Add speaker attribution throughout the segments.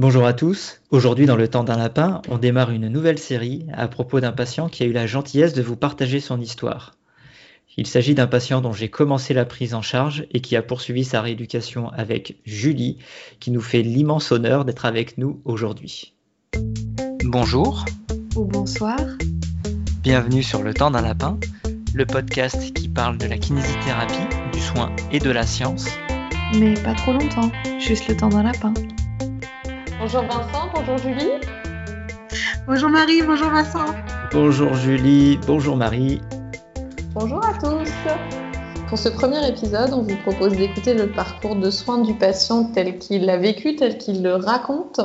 Speaker 1: Bonjour à tous. Aujourd'hui, dans le temps d'un lapin, on démarre une nouvelle série à propos d'un patient qui a eu la gentillesse de vous partager son histoire. Il s'agit d'un patient dont j'ai commencé la prise en charge et qui a poursuivi sa rééducation avec Julie, qui nous fait l'immense honneur d'être avec nous aujourd'hui. Bonjour.
Speaker 2: Ou bonsoir.
Speaker 1: Bienvenue sur Le temps d'un lapin, le podcast qui parle de la kinésithérapie, du soin et de la science.
Speaker 2: Mais pas trop longtemps, juste le temps d'un lapin.
Speaker 3: Bonjour Vincent, bonjour Julie.
Speaker 4: Bonjour Marie, bonjour Vincent.
Speaker 1: Bonjour Julie, bonjour Marie.
Speaker 3: Bonjour à tous. Pour ce premier épisode, on vous propose d'écouter le parcours de soins du patient tel qu'il l'a vécu, tel qu'il le raconte.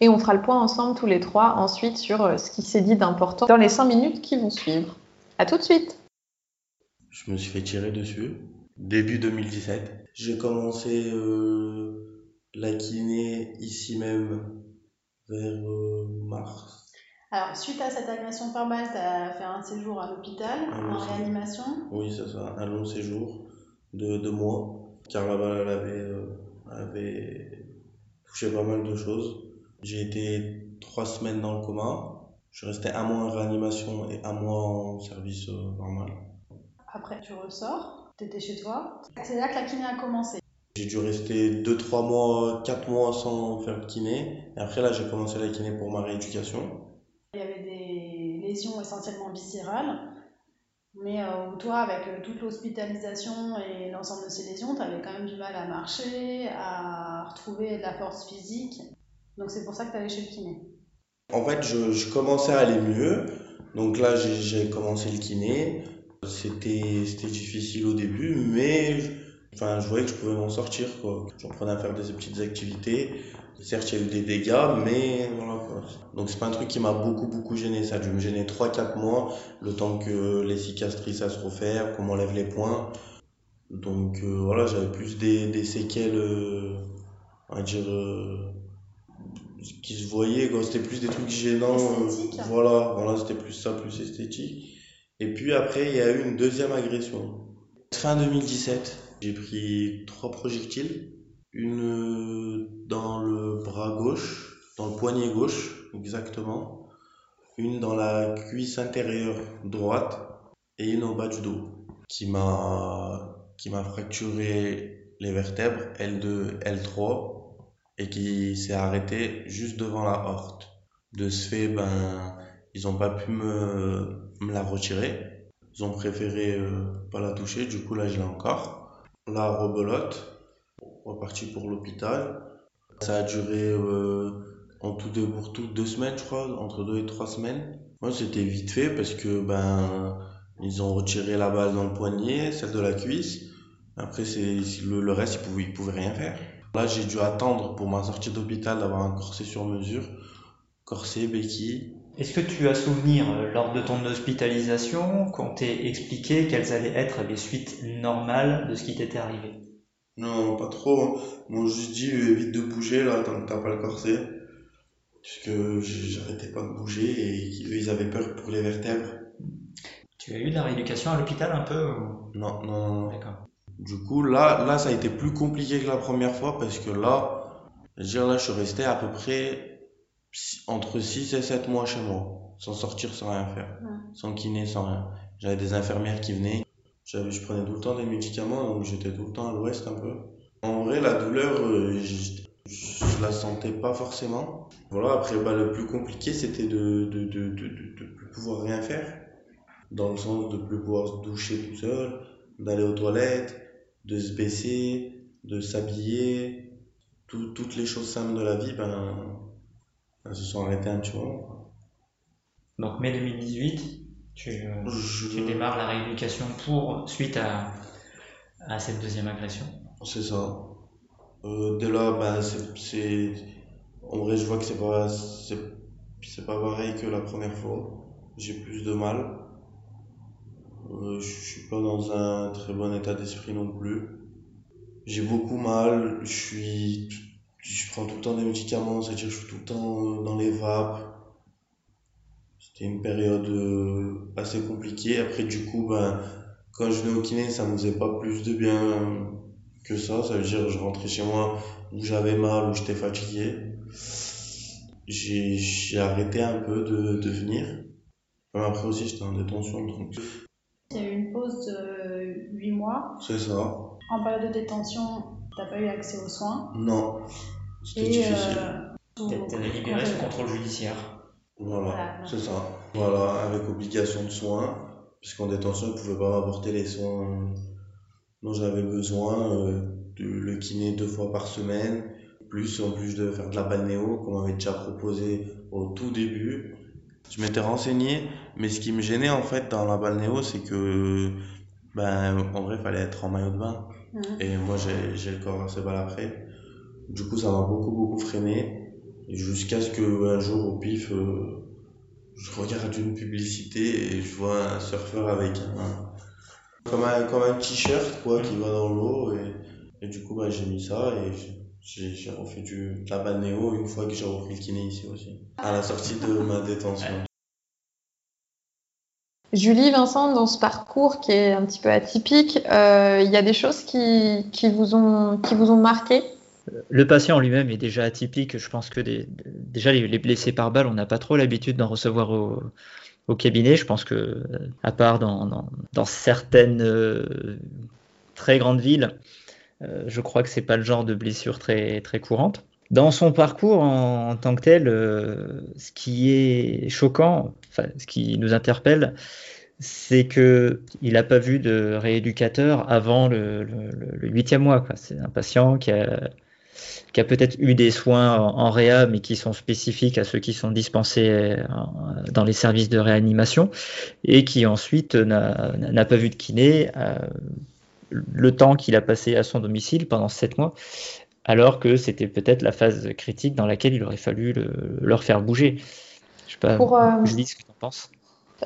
Speaker 3: Et on fera le point ensemble tous les trois ensuite sur euh, ce qui s'est dit d'important dans les cinq minutes qui vont suivre. À tout de suite.
Speaker 5: Je me suis fait tirer dessus. Début 2017. J'ai commencé euh, la kiné ici même vers euh, mars.
Speaker 6: Alors, suite à cette agression par balle, tu as fait un séjour à l'hôpital, en réanimation?
Speaker 5: Oui, c'est ça, un long séjour de deux mois. Car la balle elle avait, euh, avait touché pas mal de choses. J'ai été trois semaines dans le coma. Je resté un mois en réanimation et un mois en service euh, normal.
Speaker 6: Après, tu ressors, tu étais chez toi. C'est là que la kiné a commencé.
Speaker 5: J'ai dû rester 2-3 mois, 4 mois sans faire de kiné. Et après, là, j'ai commencé la kiné pour ma rééducation.
Speaker 6: Il y avait des lésions essentiellement viscérales. Mais euh, toi, avec euh, toute l'hospitalisation et l'ensemble de ces lésions, tu avais quand même du mal à marcher, à retrouver de la force physique. Donc c'est pour ça que tu allais chez le kiné.
Speaker 5: En fait, je, je commençais à aller mieux. Donc là, j'ai- commencé le kiné. C'était c'était difficile au début, mais enfin, je voyais que je pouvais m'en sortir. quoi. Je reprenais à faire des petites activités. Certes, il y a eu des dégâts, mais voilà. Quoi. Donc c'est pas un truc qui m'a beaucoup, beaucoup gêné. Ça a dû me gêner 3-4 mois, le temps que les cicatrices à se refaire, qu'on m'enlève les points. Donc euh, voilà, j'avais plus des, des séquelles, euh, on va dire, euh, qui se voyaient. quoi. C'était plus des trucs gênants. euh, voilà, voilà c'était plus ça, plus esthétique. Et puis après, il y a eu une deuxième agression. Fin 2017, j'ai pris trois projectiles. Une euh, dans le bras gauche, dans le poignet gauche, exactement. Une dans la cuisse intérieure droite et une au bas du dos qui m'a qui m'a fracturé les vertèbres L2, L3 et qui s'est arrêté juste devant la horte. De ce fait, ben, ils ont pas pu me, me la retirer. Ils ont préféré euh, pas la toucher, du coup là je l'ai encore. La rebelote, reparti pour l'hôpital. Ça a duré euh, en tout et pour tout deux semaines, je crois, entre deux et trois semaines. Moi c'était vite fait parce que ben ils ont retiré la balle dans le poignet, celle de la cuisse. Après c'est le, le reste ils pouvaient, ils pouvaient rien faire. Là j'ai dû attendre pour ma sortie d'hôpital d'avoir un corset sur mesure, corset, béquille.
Speaker 1: Est-ce que tu as souvenir, euh, lors de ton hospitalisation, qu'on t'ait expliqué quelles allaient être les suites normales de ce qui t'était arrivé?
Speaker 5: Non, pas trop. Ils m'ont juste dit euh, évite de bouger là tant que t'as pas le corset. Puisque j'arrêtais pas de bouger et eux ils avaient peur pour les vertèbres.
Speaker 1: Tu as eu de la rééducation à l'hôpital un peu ou-
Speaker 5: Non, non, non.
Speaker 1: D'accord.
Speaker 5: Du coup, là, là, ça a été plus compliqué que la première fois parce que là, je veux dire, là, je suis resté à peu près entre 6 et 7 mois chez moi, sans sortir, sans rien faire,
Speaker 6: Ouais.
Speaker 5: sans kiné, sans rien. J'avais des infirmières qui venaient, j'avais, je prenais tout le temps des médicaments, donc j'étais tout le temps à l'ouest un peu. En vrai, la douleur, euh, je, la sentais pas forcément. Voilà, après, bah, le plus compliqué, c'était de, de, de, de, de, plus pouvoir rien faire. Dans le sens de plus pouvoir se doucher tout seul, d'aller aux toilettes, de se baisser, de s'habiller, tout- toutes les choses simples de la vie, ben, se sont arrêtées un petit moment.
Speaker 1: Donc mai 2018, tu, euh,
Speaker 5: Je-
Speaker 1: tu démarres la rééducation pour suite à, à cette deuxième agression.
Speaker 5: C'est ça. Euh, dès là, ben, c'est, en vrai, je vois que c'est pas, c'est pas pareil que la première fois. J'ai plus de mal. Euh, je suis pas dans un très bon état d'esprit non plus. J'ai beaucoup mal. Je suis, je prends tout le temps des médicaments, c'est-à-dire que je suis tout le temps euh, dans les vapes. C'était une période euh, assez compliquée. Après, du coup, ben, quand je venais au kiné, ça me faisait pas plus de bien que ça. Ça veut dire que je rentrais chez moi où j'avais mal, où j'étais fatigué. j'ai arrêté un peu de, de venir. Après aussi, j'étais en détention, donc.
Speaker 6: Il y a eu une pause de 8 mois.
Speaker 5: C'est ça.
Speaker 6: En période de détention, t'as pas eu accès aux soins?
Speaker 5: Non. C'était difficile.
Speaker 1: Euh, T'es libéré sous contrôle judiciaire.
Speaker 5: Voilà, c'est ça. Voilà, avec obligation de soins, puisqu'en détention, ils ne pouvaient pas apporter les soins dont j'avais besoin, euh, de, le kiné deux fois par semaine, plus en plus de faire de la balnéo, qu'on m'avait déjà proposé au tout début. Je m'étais renseigné, mais ce qui me gênait en fait dans la balnéo, c'est que, ben, en vrai, il fallait être en maillot de bain. Mmh. Et moi, j'ai le corps assez bas après. Du coup, ça m'a beaucoup, beaucoup freiné. Jusqu'à ce qu'un jour, au pif, euh, je regarde une publicité et je vois un surfeur avec un. comme un, comme un t-shirt, quoi, qui va dans l'eau. Et, et, du coup, bah, j'ai mis ça et j'ai refait du, de la balnéo une fois que j'ai repris le kiné ici aussi. À la sortie de ma détention.
Speaker 3: Julie, Vincent, dans ce parcours qui est un petit peu atypique, euh, il y a des choses qui, qui, vous, ont, qui vous ont marqué?
Speaker 1: Le patient lui-même est déjà atypique. Je pense que déjà les, blessés par balle, on n'a pas trop l'habitude d'en recevoir au, cabinet. Je pense que, à part dans, certaines euh, très grandes villes, euh, je crois que c'est pas le genre de blessure très, courante. Dans son parcours en, tant que tel, euh, ce qui est choquant, ce qui nous interpelle, c'est que il n'a pas vu de rééducateur avant le huitième mois. C'est un patient qui a qui a peut-être eu des soins en, réa, mais qui sont spécifiques à ceux qui sont dispensés euh, dans les services de réanimation, et qui ensuite n'a pas vu de kiné euh, le temps qu'il a passé à son domicile pendant sept mois, alors que c'était peut-être la phase critique dans laquelle il aurait fallu le, leur faire bouger. Je sais pas, Pour, euh, je dis ce que tu en penses?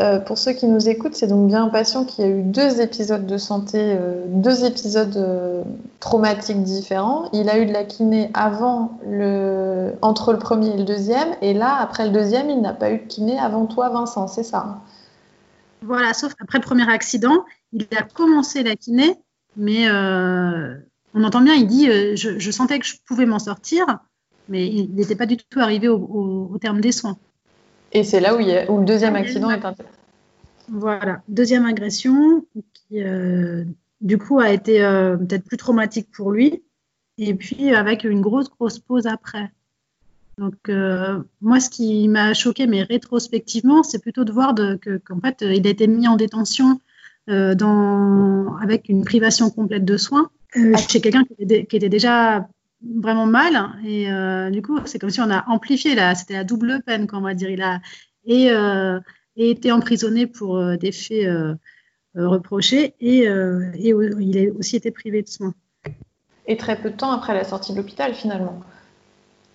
Speaker 3: Euh, pour ceux qui nous écoutent, c'est donc bien un patient qui a eu deux épisodes de santé, euh, deux épisodes euh, traumatiques différents. Il a eu de la kiné avant le, entre le premier et le deuxième, et là, après le deuxième, il n'a pas eu de kiné avant toi, Vincent, c'est ça hein?
Speaker 4: Voilà, sauf après le premier accident, il a commencé la kiné, mais on entend bien, il dit je, sentais que je pouvais m'en sortir, mais il n'était pas du tout arrivé au terme des soins.
Speaker 3: Et c'est là où, il y a, où, le deuxième accident est intéressant.
Speaker 4: Voilà, deuxième agression qui, euh, du coup, a été euh, peut-être plus traumatique pour lui. Et puis, avec une grosse, grosse pause après. Donc, euh, moi, ce qui m'a choqué, mais rétrospectivement, c'est plutôt de voir qu'en fait, il a été mis en détention dans, avec une privation complète de soins chez quelqu'un qui, qui, était déjà vraiment mal. Et euh, du coup, c'est comme si on a amplifié là. C'était la double peine, qu'on va dire. Il a et, euh, été emprisonné pour euh, des faits reprochés et, et, il a aussi été privé de soins.
Speaker 3: Et très peu de temps après la sortie de l'hôpital, finalement.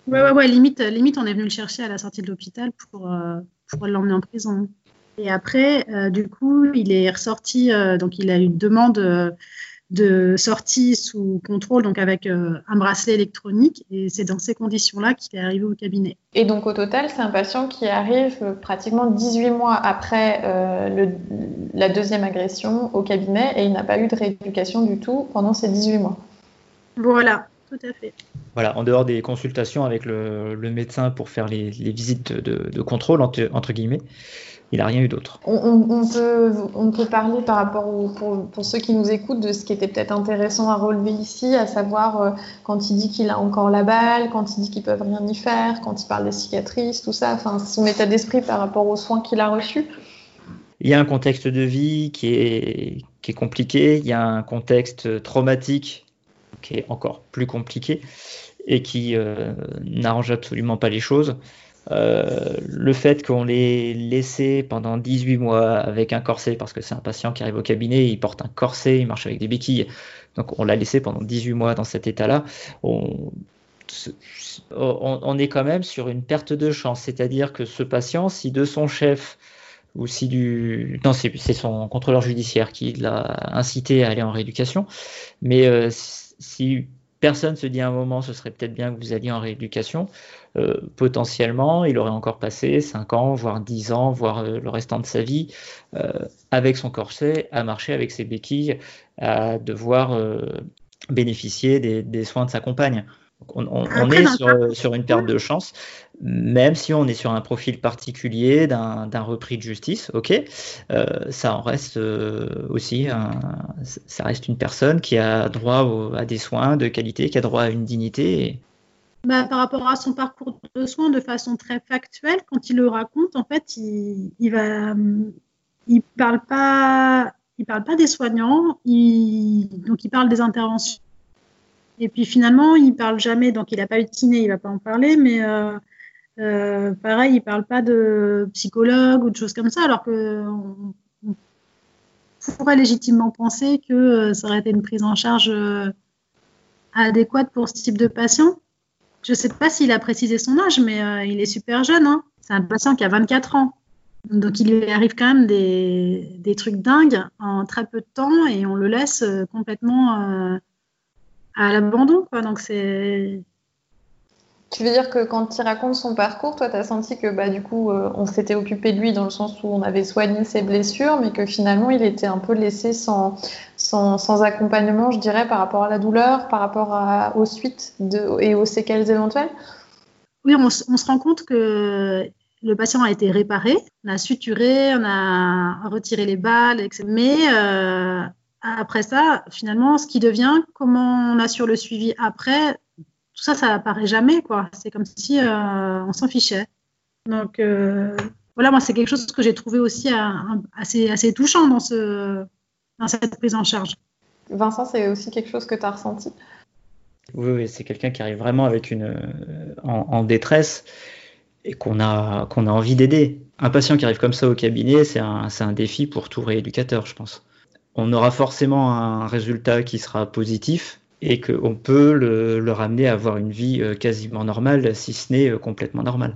Speaker 4: Ouais, ouais, ouais, limite, limite, on est venu le chercher à la sortie de l'hôpital pour, pour l'emmener en prison. Et après, du coup, il est ressorti, donc il a eu une demande de sortie sous contrôle, donc avec euh, un bracelet électronique. Et c'est dans ces conditions-là qu'il est arrivé au cabinet.
Speaker 3: Et donc au total, c'est un patient qui arrive euh, pratiquement 18 mois après euh, le, la deuxième agression au cabinet et il n'a pas eu de rééducation du tout pendant ces 18 mois.
Speaker 4: Voilà, tout à fait.
Speaker 1: Voilà, en dehors des consultations avec le, médecin pour faire les, visites de, contrôle, entre guillemets, il n'a rien eu d'autre.
Speaker 3: On, peut, on peut parler par rapport pour, ceux qui nous écoutent de ce qui était peut-être intéressant à relever ici, à savoir euh, quand il dit qu'il a encore la balle, quand il dit qu'ils peuvent rien y faire, quand il parle des cicatrices, tout ça, enfin son état d'esprit par rapport aux soins qu'il a reçus.
Speaker 1: Il y a un contexte de vie qui est, qui est compliqué, il y a un contexte traumatique qui est encore plus compliqué et qui euh, n'arrange absolument pas les choses. Euh, le fait qu'on l'ait laissé pendant 18 mois avec un corset, parce que c'est un patient qui arrive au cabinet, il porte un corset, il marche avec des béquilles, donc on l'a laissé pendant 18 mois dans cet état-là, on, on, est quand même sur une perte de chance, c'est-à-dire que ce patient, si de son chef ou si du... Non, c'est son contrôleur judiciaire qui l'a incité à aller en rééducation, mais euh, si personne se dit à un moment ce serait peut-être bien que vous alliez en rééducation, euh, potentiellement il aurait encore passé 5 ans, voire 10 ans, voire euh, le restant de sa vie euh, avec son corset, à marcher avec ses béquilles, à devoir bénéficier des, soins de sa compagne. On, est sur, une perte de chance, même si on est sur un profil particulier d'un repris de justice, ok, euh, ça en reste euh, aussi, ça reste une personne qui a droit à des soins de qualité, qui a droit à une dignité.
Speaker 4: Bah, par rapport à son parcours de soins, de façon très factuelle, quand il le raconte, en fait, il, il va, il parle pas, il parle pas des soignants, il, donc il parle des interventions et puis finalement, il parle jamais, donc il n'a pas eu de kiné, il va pas en parler, mais euh, euh, pareil, il parle pas de psychologue ou de choses comme ça, alors que on, pourrait légitimement penser que euh, ça aurait été une prise en charge adéquate pour ce type de patient. Je ne sais pas s'il a précisé son âge, mais il est super jeune. Hein. C'est un patient qui a 24 ans. Donc il lui arrive quand même des, des, trucs dingues en très peu de temps et on le laisse complètement à l'abandon. Quoi. Donc c'est.
Speaker 3: Tu veux dire que quand il raconte son parcours, toi, tu as senti que bah, du coup, euh, on s'était occupé de lui dans le sens où on avait soigné ses blessures, mais que finalement, il était un peu laissé sans, sans, accompagnement, je dirais, par rapport à la douleur, par rapport à, aux suites de, et aux séquelles éventuelles?
Speaker 4: Oui, on, se rend compte que le patient a été réparé, on a suturé, on a retiré les balles, etc. Mais euh, après ça, finalement, ce qui devient, comment on assure le suivi après, tout ça, ça apparaît jamais, quoi. C'est comme si euh, on s'en fichait. Donc, euh, voilà, moi, c'est quelque chose que j'ai trouvé aussi euh, assez, assez touchant dans, ce, dans cette prise en charge.
Speaker 3: Vincent, c'est aussi quelque chose que tu as ressenti?
Speaker 1: Oui, c'est quelqu'un qui arrive vraiment avec une, en, détresse et qu'on a, qu'on a envie d'aider. Un patient qui arrive comme ça au cabinet, c'est un, un défi pour tout rééducateur, je pense on aura forcément un résultat qui sera positif et qu'on peut le, ramener à avoir une vie euh, quasiment normale, si ce n'est euh, complètement normale.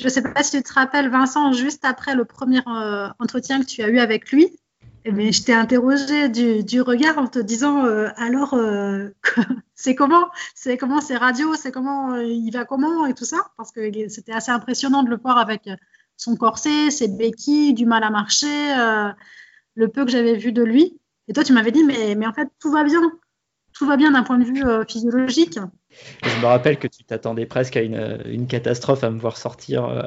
Speaker 4: Je ne sais pas si tu te rappelles, Vincent, juste après le premier euh, entretien que tu as eu avec lui, mais eh je t'ai interrogé du, regard en te disant alors c'est comment? C'est comment c'est radio c'est comment il va comment? Et tout ça parce que c'était assez impressionnant de le voir avec son corset ses béquilles du mal à marcher le peu que j'avais vu de lui. Et toi, tu m'avais dit, mais, mais en fait, tout va bien. Tout va bien d'un point de vue euh, physiologique.
Speaker 1: Je me rappelle que tu t'attendais presque à une, catastrophe à me voir sortir euh,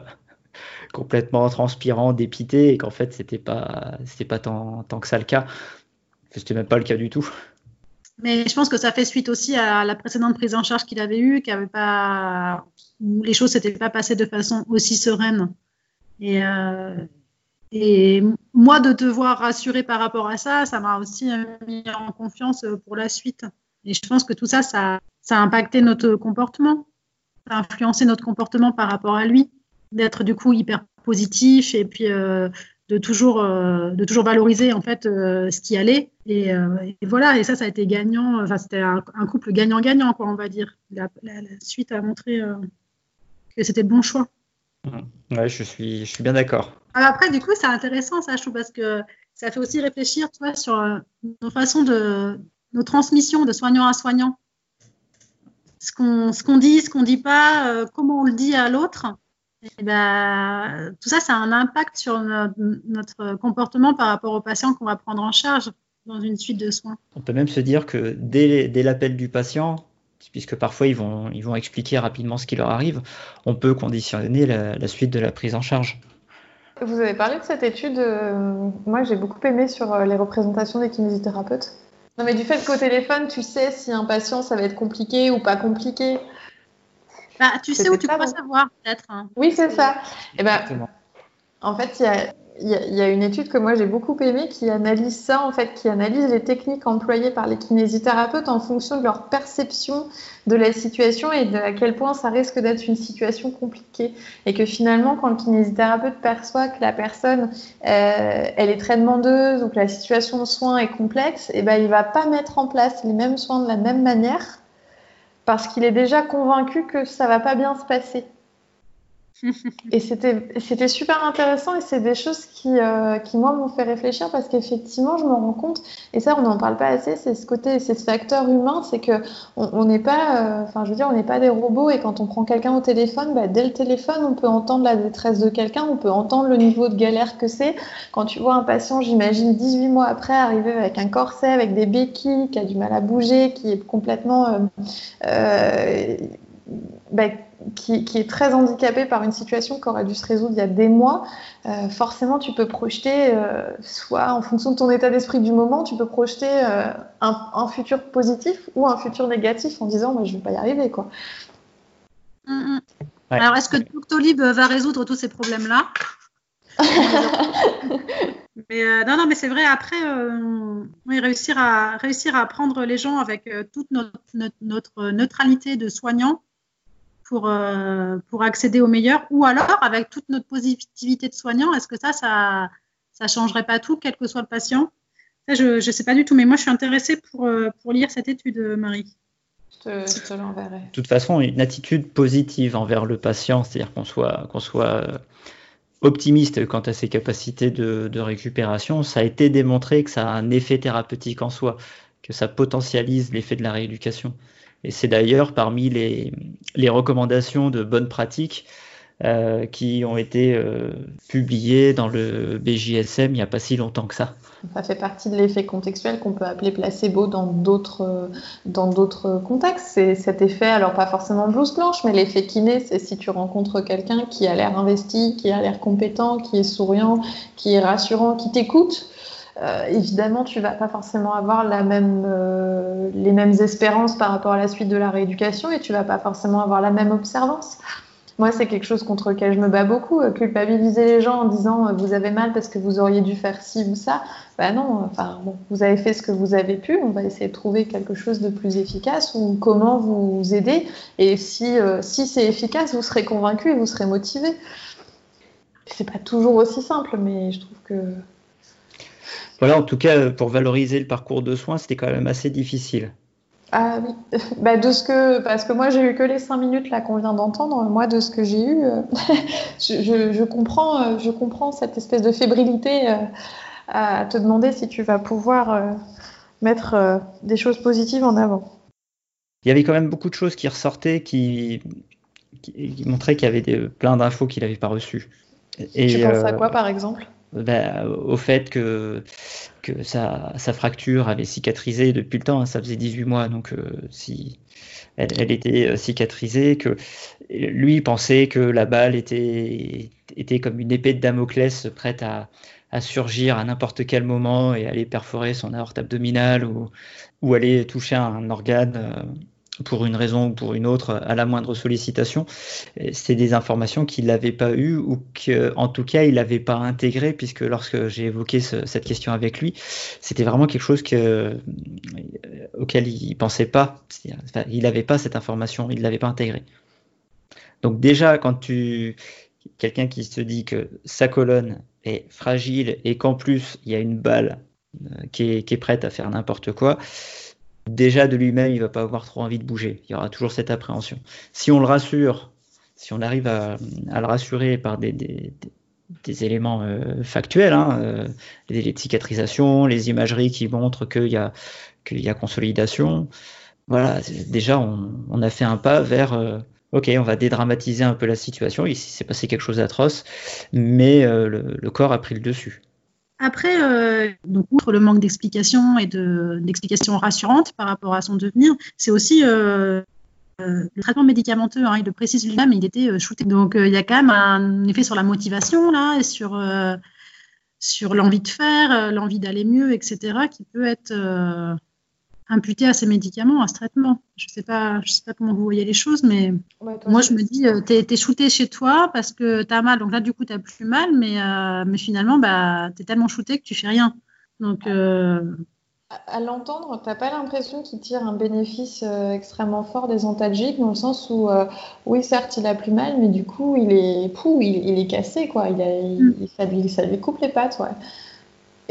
Speaker 1: complètement transpirant, dépité, et qu'en fait, c'était pas, c'était pas tant, tant que ça le cas. C'était même pas le cas du tout.
Speaker 4: Mais je pense que ça fait suite aussi à la précédente prise en charge qu'il avait eue, qui avait pas, où les choses s'étaient pas passées de façon aussi sereine. Et, euh, et moi, de te voir rassuré par rapport à ça, ça m'a aussi mis en confiance pour la suite. Et je pense que tout ça, ça, a impacté notre comportement, ça a influencé notre comportement par rapport à lui, d'être du coup hyper positif et puis euh, de toujours euh, de toujours valoriser en fait euh, ce qui allait. Et, voilà. Et ça ça a été gagnant. Enfin c'était un, couple gagnant-gagnant quoi on va dire. La, suite a montré que c'était le bon choix
Speaker 1: ouais je suis je suis bien d'accord
Speaker 4: après, du coup, c'est intéressant, ça, je trouve, parce que ça fait aussi réfléchir, tu vois, sur euh, nos façons de, nos transmissions de soignant à soignant. Ce qu'on ce qu'on dit, ce qu'on dit pas, euh, comment on le dit à l'autre. Ben, tout ça, ça a un impact sur notre, comportement par rapport aux patients qu'on va prendre en charge dans une suite de soins.
Speaker 1: On peut même se dire que dès, dès l'appel du patient, puisque parfois ils vont, ils vont expliquer rapidement ce qui leur arrive, on peut conditionner la suite de la prise en charge.
Speaker 3: Vous avez parlé de cette étude, euh, moi j'ai beaucoup aimé sur euh, les représentations des kinésithérapeutes. Non mais du fait qu'au téléphone, tu sais si un patient ça va être compliqué ou pas compliqué.
Speaker 4: Bah, tu sais où tu peux savoir peut-être. Hein.
Speaker 3: Oui, c'est ça. Et eh ben, en fait, il y a il y, a une étude que moi j'ai beaucoup aimée qui analyse ça, en fait, qui analyse les techniques employées par les kinésithérapeutes en fonction de leur perception de la situation et de à quel point ça risque d'être une situation compliquée. Et que finalement, quand le kinésithérapeute perçoit que la personne, euh, elle est très demandeuse ou que la situation de soins est complexe, et eh ben, il va pas mettre en place les mêmes soins de la même manière parce qu'il est déjà convaincu que ça va pas bien se passer. Et c'était super intéressant et c'est des choses qui, euh, qui moi, m'ont fait réfléchir parce qu'effectivement, je me rends compte, et ça, on n'en parle pas assez, c'est ce côté, c'est ce facteur humain, c'est que on n'est pas, euh, enfin, je veux dire, on n'est pas des robots et quand on prend quelqu'un au téléphone, bah, dès le téléphone, on peut entendre la détresse de quelqu'un, on peut entendre le niveau de galère que c'est. Quand tu vois un patient, j'imagine 18 mois après, arriver avec un corset, avec des béquilles, qui a du mal à bouger, qui est complètement. Euh, bah, qui, est très handicapé par une situation qui aurait dû se résoudre il y a des mois, euh, forcément tu peux projeter, euh, soit en fonction de ton état d'esprit du moment, tu peux projeter euh, un, futur positif ou un futur négatif en disant moi je ne vais pas y arriver. quoi.
Speaker 4: Mm, mm. Alors est-ce que Doctolib va résoudre tous ces problèmes-là? Mais non, non, mais c'est vrai. Après, réussir à réussir à prendre les gens avec toute notre, notre neutralité de soignants, pour, euh, pour accéder au meilleur Ou alors, avec toute notre positivité de soignant, est-ce que ça, ça ne changerait pas tout, quel que soit le patient? Je ne sais pas du tout, mais moi, je suis intéressée pour, euh, pour lire cette étude, Marie.
Speaker 3: Je te, l'enverrai.
Speaker 1: De toute façon, une attitude positive envers le patient, c'est-à-dire qu'on soit, qu'on soit euh, optimiste quant à ses capacités de, de, récupération, ça a été démontré que ça a un effet thérapeutique en soi, que ça potentialise l'effet de la rééducation. Et c'est d'ailleurs parmi les, recommandations de bonnes pratiques euh, qui ont été euh, publiées dans le BJSM il n'y a pas si longtemps que ça.
Speaker 3: Ça fait partie de l'effet contextuel qu'on peut appeler placebo dans d'autres dans d'autres contextes. C'est cet effet, alors pas forcément blouse blanche, mais l'effet kiné, c'est si tu rencontres quelqu'un qui a l'air investi, qui a l'air compétent, qui est souriant, qui est rassurant, qui t'écoute, euh, évidemment, tu vas pas forcément avoir euh, les mêmes espérances par rapport à la suite de la rééducation et tu vas pas forcément avoir la même observance. Moi, c'est quelque chose contre lequel je me bats beaucoup. Euh, culpabiliser les gens en disant vous avez mal parce que vous auriez dû faire ci ou ça. Ben non, enfin, vous avez fait ce que vous avez pu. On va essayer de trouver quelque chose de plus efficace ou comment vous aider. Et si, si c'est efficace, vous serez convaincu et vous serez motivé. C'est pas toujours aussi simple, mais je trouve que
Speaker 1: voilà, en tout cas, pour valoriser le parcours de soins, c'était quand même assez difficile.
Speaker 3: Ah oui, bah, de ce que, parce que moi j'ai eu que les cinq minutes là qu'on vient d'entendre. Moi, de ce que j'ai eu, euh, je, comprends, euh, je comprends cette espèce de fébrilité euh, à te demander si tu vas pouvoir mettre des choses positives en avant.
Speaker 1: Il y avait quand même beaucoup de choses qui ressortaient, qui, montraient qu'il y avait plein d'infos qu'il n'avait pas reçues.
Speaker 3: Et, tu penses à quoi par exemple?
Speaker 1: Ben, au fait que, sa, fracture avait cicatrisé depuis le temps, hein, ça faisait 18 mois, donc euh, si elle, était euh, cicatrisée, que lui pensait que la balle était, était comme une épée de Damoclès prête à, à surgir à n'importe quel moment et aller perforer son aorte abdominale ou, ou aller toucher un organe euh, pour une raison ou pour une autre à la moindre sollicitation. C'est des informations qu'il n'avait pas eues ou qu'en tout cas il n'avait pas intégrées puisque lorsque j'ai évoqué cette question avec lui, c'était vraiment quelque chose euh, auquel il pensait pas. il n'avait pas cette information, il ne l'avait pas intégrée. Donc déjà quand tu quelqu'un qui se dit que sa colonne est fragile et qu'en plus il y a une balle euh, qui est prête à faire n'importe quoi, déjà de lui-même, il va pas avoir trop envie de bouger. Il y aura toujours cette appréhension. Si on le rassure, si on arrive à, le rassurer par des, éléments euh, factuels, hein, euh, les délais de cicatrisation, les imageries qui montrent qu'il y a, consolidation, voilà, déjà on, a fait un pas vers euh, ok, on va dédramatiser un peu la situation. Ici, s'est passé quelque chose d'atroce, mais le, corps a pris le dessus.
Speaker 4: Après, euh, donc, outre le manque d'explications et d'explications rassurantes par rapport à son devenir, c'est aussi euh, euh, le traitement médicamenteux. Hein, il le précise lui-même, il était shooté. Donc, il y a quand même un effet sur la motivation là, et sur, sur l'envie de faire, l'envie d'aller mieux, etc., qui peut être imputé à ces médicaments, à ce traitement. Je ne sais, pas, je sais pas comment vous voyez les choses, mais moi, je me dis, euh, tu es, shooté chez toi parce que tu as mal. Donc là, du coup, tu n'as plus mal, mais, euh, mais finalement, bah, tu es tellement shooté que tu fais rien. Donc, euh,
Speaker 3: À, l'entendre, tu n'as pas l'impression qu'il tire un bénéfice extrêmement fort des antalgiques, dans le sens où, oui, certes, il a plus mal, mais du coup, il est, pou, il, est cassé, quoi. Il, a, mm. ça, lui, ça, lui, coupe les pattes, ouais.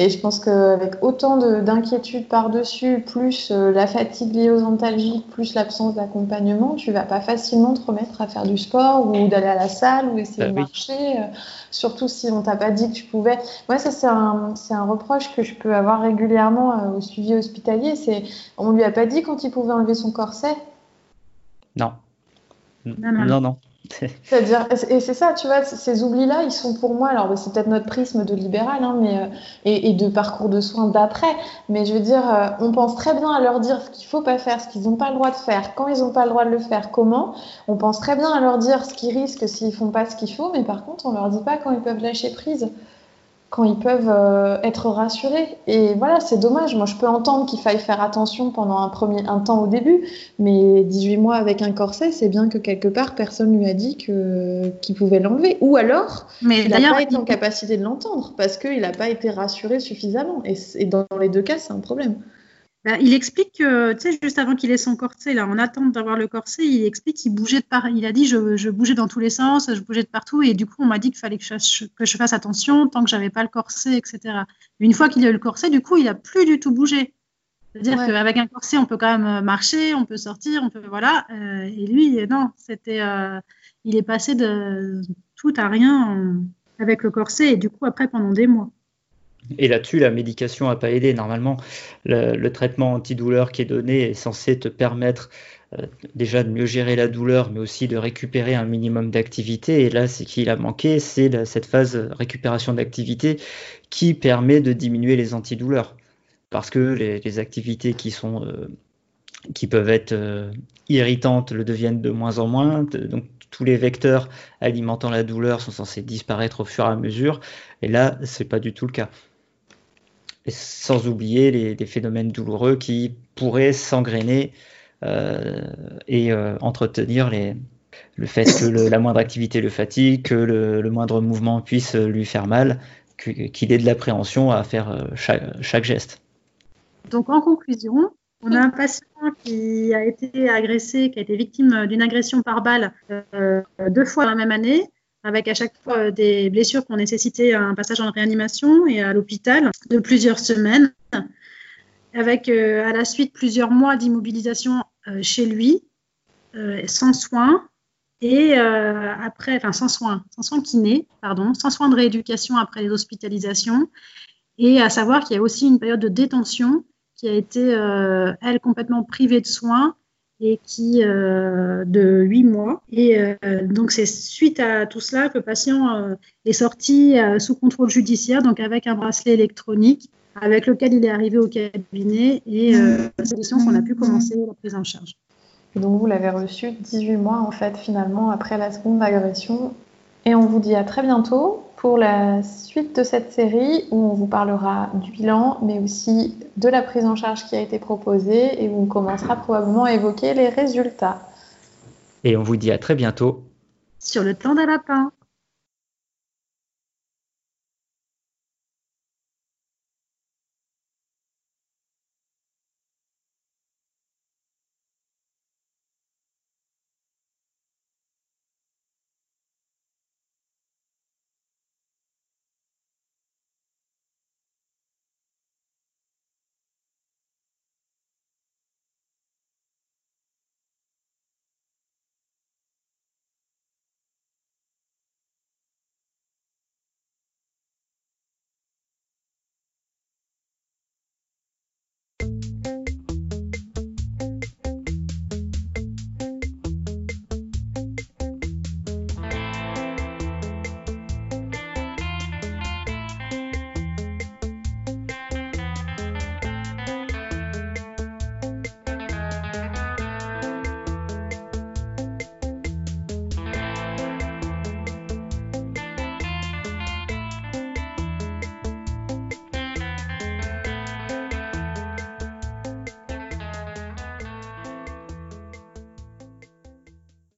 Speaker 3: Et je pense qu'avec autant d'inquiétudes par-dessus, plus euh, la fatigue liée aux antalgiques, plus l'absence d'accompagnement, tu vas pas facilement te remettre à faire du sport ou d'aller à la salle ou essayer
Speaker 1: Bah
Speaker 3: de
Speaker 1: oui.
Speaker 3: marcher, euh, surtout si on t'a pas dit que tu pouvais. Moi, ça, c'est un, c'est un reproche que je peux avoir régulièrement euh, au suivi hospitalier. C'est on lui a pas dit quand il pouvait enlever son corset?
Speaker 1: Non.
Speaker 4: Non, non.
Speaker 1: Non, non.
Speaker 3: C'est-à-dire, et c'est ça, tu vois, ces oublis-là, ils sont pour moi, alors c'est peut-être notre prisme de libéral hein, mais, euh, et, et de parcours de soins d'après, mais je veux dire, euh, on pense très bien à leur dire ce qu'il faut pas faire, ce qu'ils n'ont pas le droit de faire, quand ils n'ont pas le droit de le faire, comment. On pense très bien à leur dire ce qu'ils risquent s'ils font pas ce qu'il faut, mais par contre, on leur dit pas quand ils peuvent lâcher prise, quand ils peuvent euh, être rassurés. Et voilà, c'est dommage. Moi, je peux entendre qu'il faille faire attention pendant un, premier, un temps au début, mais 18 mois avec un corset, c'est bien que quelque part, personne lui a dit que, qu'il pouvait l'enlever. Ou alors,
Speaker 4: Mais
Speaker 3: il n'a pas été en capacité de l'entendre parce qu'il n'a pas été rassuré suffisamment. Et dans les deux cas, c'est un problème.
Speaker 4: Bah, il explique que, tu sais, juste avant qu'il ait son corset, là, en attente d'avoir le corset, il explique qu'il bougeait de part. Il a dit, je, je bougeais dans tous les sens, je bougeais de partout, et du coup, on m'a dit qu'il fallait que je, que je fasse attention tant que j'avais pas le corset, etc. Une fois qu'il a eu le corset, du coup, il a plus du tout bougé. C'est-à-dire
Speaker 3: Ouais.
Speaker 4: qu'avec un corset, on peut quand même euh, marcher, on peut sortir, on peut, voilà. Euh, et lui, euh, non, c'était, euh, il est passé de tout à rien euh, avec le corset, et du coup, après, pendant des mois.
Speaker 1: Et là-dessus, la médication n'a pas aidé. Normalement, le, traitement antidouleur qui est donné est censé te permettre euh, déjà de mieux gérer la douleur, mais aussi de récupérer un minimum d'activité. Et là, ce qu'il a manqué, c'est cette phase récupération d'activité qui permet de diminuer les antidouleurs. Parce que les, activités qui sont euh, qui peuvent être euh, irritantes le deviennent de moins en moins. Donc tous les vecteurs alimentant la douleur sont censés disparaître au fur et à mesure. Et là, c'est pas du tout le cas. Sans oublier les, phénomènes douloureux qui pourraient s'engrainer euh, et euh, entretenir le fait que la moindre activité le fatigue, que le, moindre mouvement puisse lui faire mal, qu'il ait de l'appréhension à faire euh, chaque, geste.
Speaker 4: Donc, en conclusion, on a un patient qui a été agressé, qui a été victime d'une agression par balle deux fois dans la même année, avec à chaque fois euh, des blessures qui ont nécessité un passage en réanimation et à l'hôpital de plusieurs semaines, avec euh, à la suite plusieurs mois d'immobilisation euh, chez lui, euh, sans soins, et après, enfin sans soins, sans soins kinés, pardon, sans soins de rééducation après les hospitalisations, et à savoir qu'il y a aussi une période de détention qui a été, elle, complètement privée de soins et qui euh, de huit mois. Et euh, donc, c'est suite à tout cela que le patient euh, est sorti euh, sous contrôle judiciaire, donc avec un bracelet électronique avec lequel il est arrivé au cabinet et c'est l'édition qu'on a pu commencer la prise en charge.
Speaker 3: Donc, vous l'avez reçu 18 mois, en fait, finalement, après la seconde agression. Et on vous dit à très bientôt pour la suite de cette série où on vous parlera du bilan, mais aussi de la prise en charge qui a été proposée et où on commencera probablement à évoquer les résultats.
Speaker 1: Et on vous dit à très bientôt
Speaker 4: Sur le temps d'un lapin.